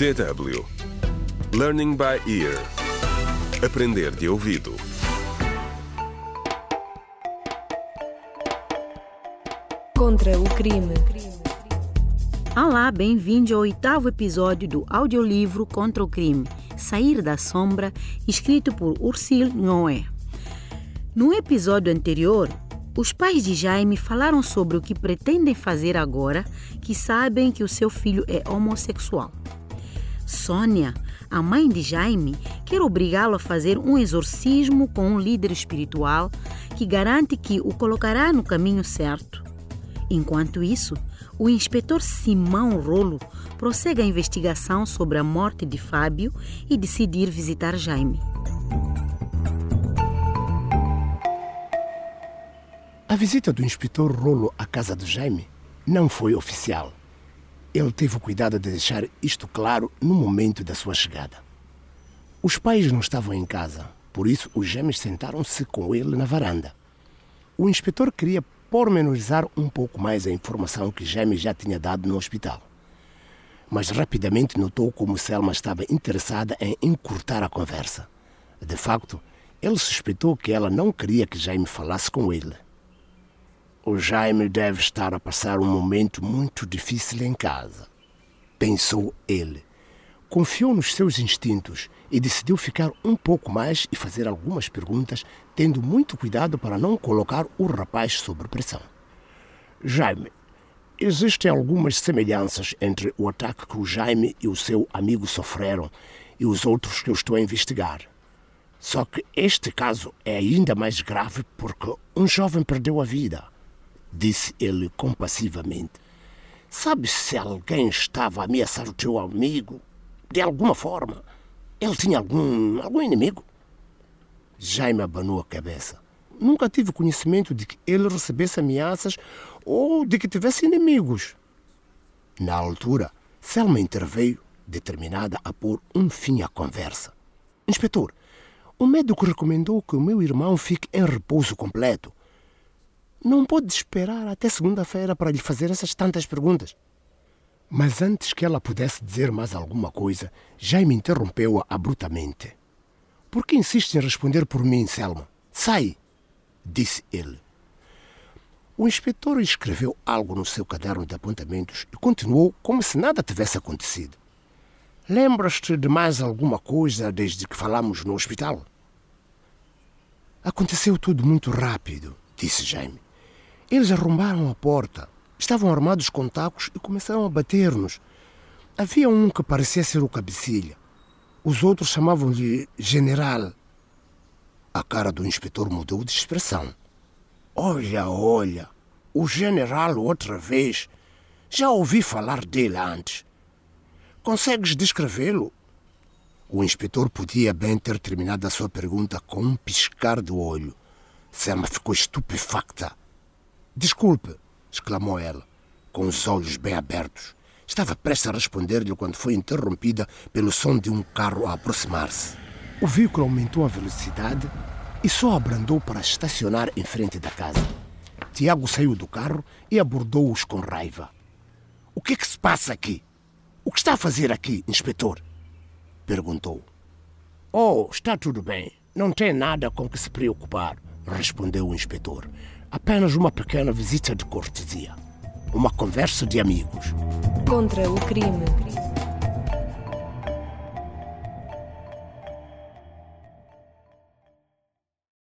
DW Learning by Ear Aprender de ouvido Contra o crime. Olá, bem-vindo ao oitavo episódio do audiolivro Contra o Crime, Sair da Sombra, escrito por Ursil Noé. No episódio anterior, os pais de Jaime falaram sobre o que pretendem fazer agora que sabem que o seu filho é homossexual. Sônia, a mãe de Jaime, quer obrigá-lo a fazer um exorcismo com um líder espiritual que garante que o colocará no caminho certo. Enquanto isso, o inspetor Simão Rolo prossegue a investigação sobre a morte de Fábio e decide ir visitar Jaime. A visita do inspetor Rolo à casa de Jaime não foi oficial. Ele teve o cuidado de deixar isto claro no momento da sua chegada. Os pais não estavam em casa, por isso os gêmeos sentaram-se com ele na varanda. O inspetor queria pormenorizar um pouco mais a informação que Jaime já tinha dado no hospital. Mas rapidamente notou como Selma estava interessada em encurtar a conversa. De facto, ele suspeitou que ela não queria que Jaime falasse com ele. O Jaime deve estar a passar um momento muito difícil em casa, pensou ele. Confiou nos seus instintos e decidiu ficar um pouco mais e fazer algumas perguntas, tendo muito cuidado para não colocar o rapaz sob pressão. Jaime, existem algumas semelhanças entre o ataque que o Jaime e o seu amigo sofreram e os outros que eu estou a investigar. Só que este caso é ainda mais grave porque um jovem perdeu a vida disse ele compassivamente. Sabes se alguém estava a ameaçar o teu amigo? De alguma forma? Ele tinha algum, algum inimigo? Jaime abanou a cabeça. Nunca tive conhecimento de que ele recebesse ameaças ou de que tivesse inimigos. Na altura, Selma interveio, determinada a pôr um fim à conversa. Inspetor, o médico recomendou que o meu irmão fique em repouso completo não pode esperar até segunda-feira para lhe fazer essas tantas perguntas. Mas antes que ela pudesse dizer mais alguma coisa, Jaime interrompeu-a abruptamente. Por que insiste em responder por mim, Selma? Sai! disse ele. O inspetor escreveu algo no seu caderno de apontamentos e continuou como se nada tivesse acontecido. Lembras-te de mais alguma coisa desde que falamos no hospital? Aconteceu tudo muito rápido, disse Jaime. Eles arrombaram a porta. Estavam armados com tacos e começaram a bater-nos. Havia um que parecia ser o cabecilha. Os outros chamavam-lhe general. A cara do inspetor mudou de expressão. Olha, olha, o general outra vez. Já ouvi falar dele antes. Consegues descrevê-lo? O inspetor podia bem ter terminado a sua pergunta com um piscar do olho. Selma ficou estupefacta. Desculpe, exclamou ela, com os olhos bem abertos. Estava prestes a responder-lhe quando foi interrompida pelo som de um carro a aproximar-se. O veículo aumentou a velocidade e só abrandou para estacionar em frente da casa. Tiago saiu do carro e abordou-os com raiva. O que é que se passa aqui? O que está a fazer aqui, inspetor? Perguntou. Oh, está tudo bem. Não tem nada com que se preocupar, respondeu o inspetor. Apenas uma pequena visita de cortesia. Uma conversa de amigos. Contra o crime.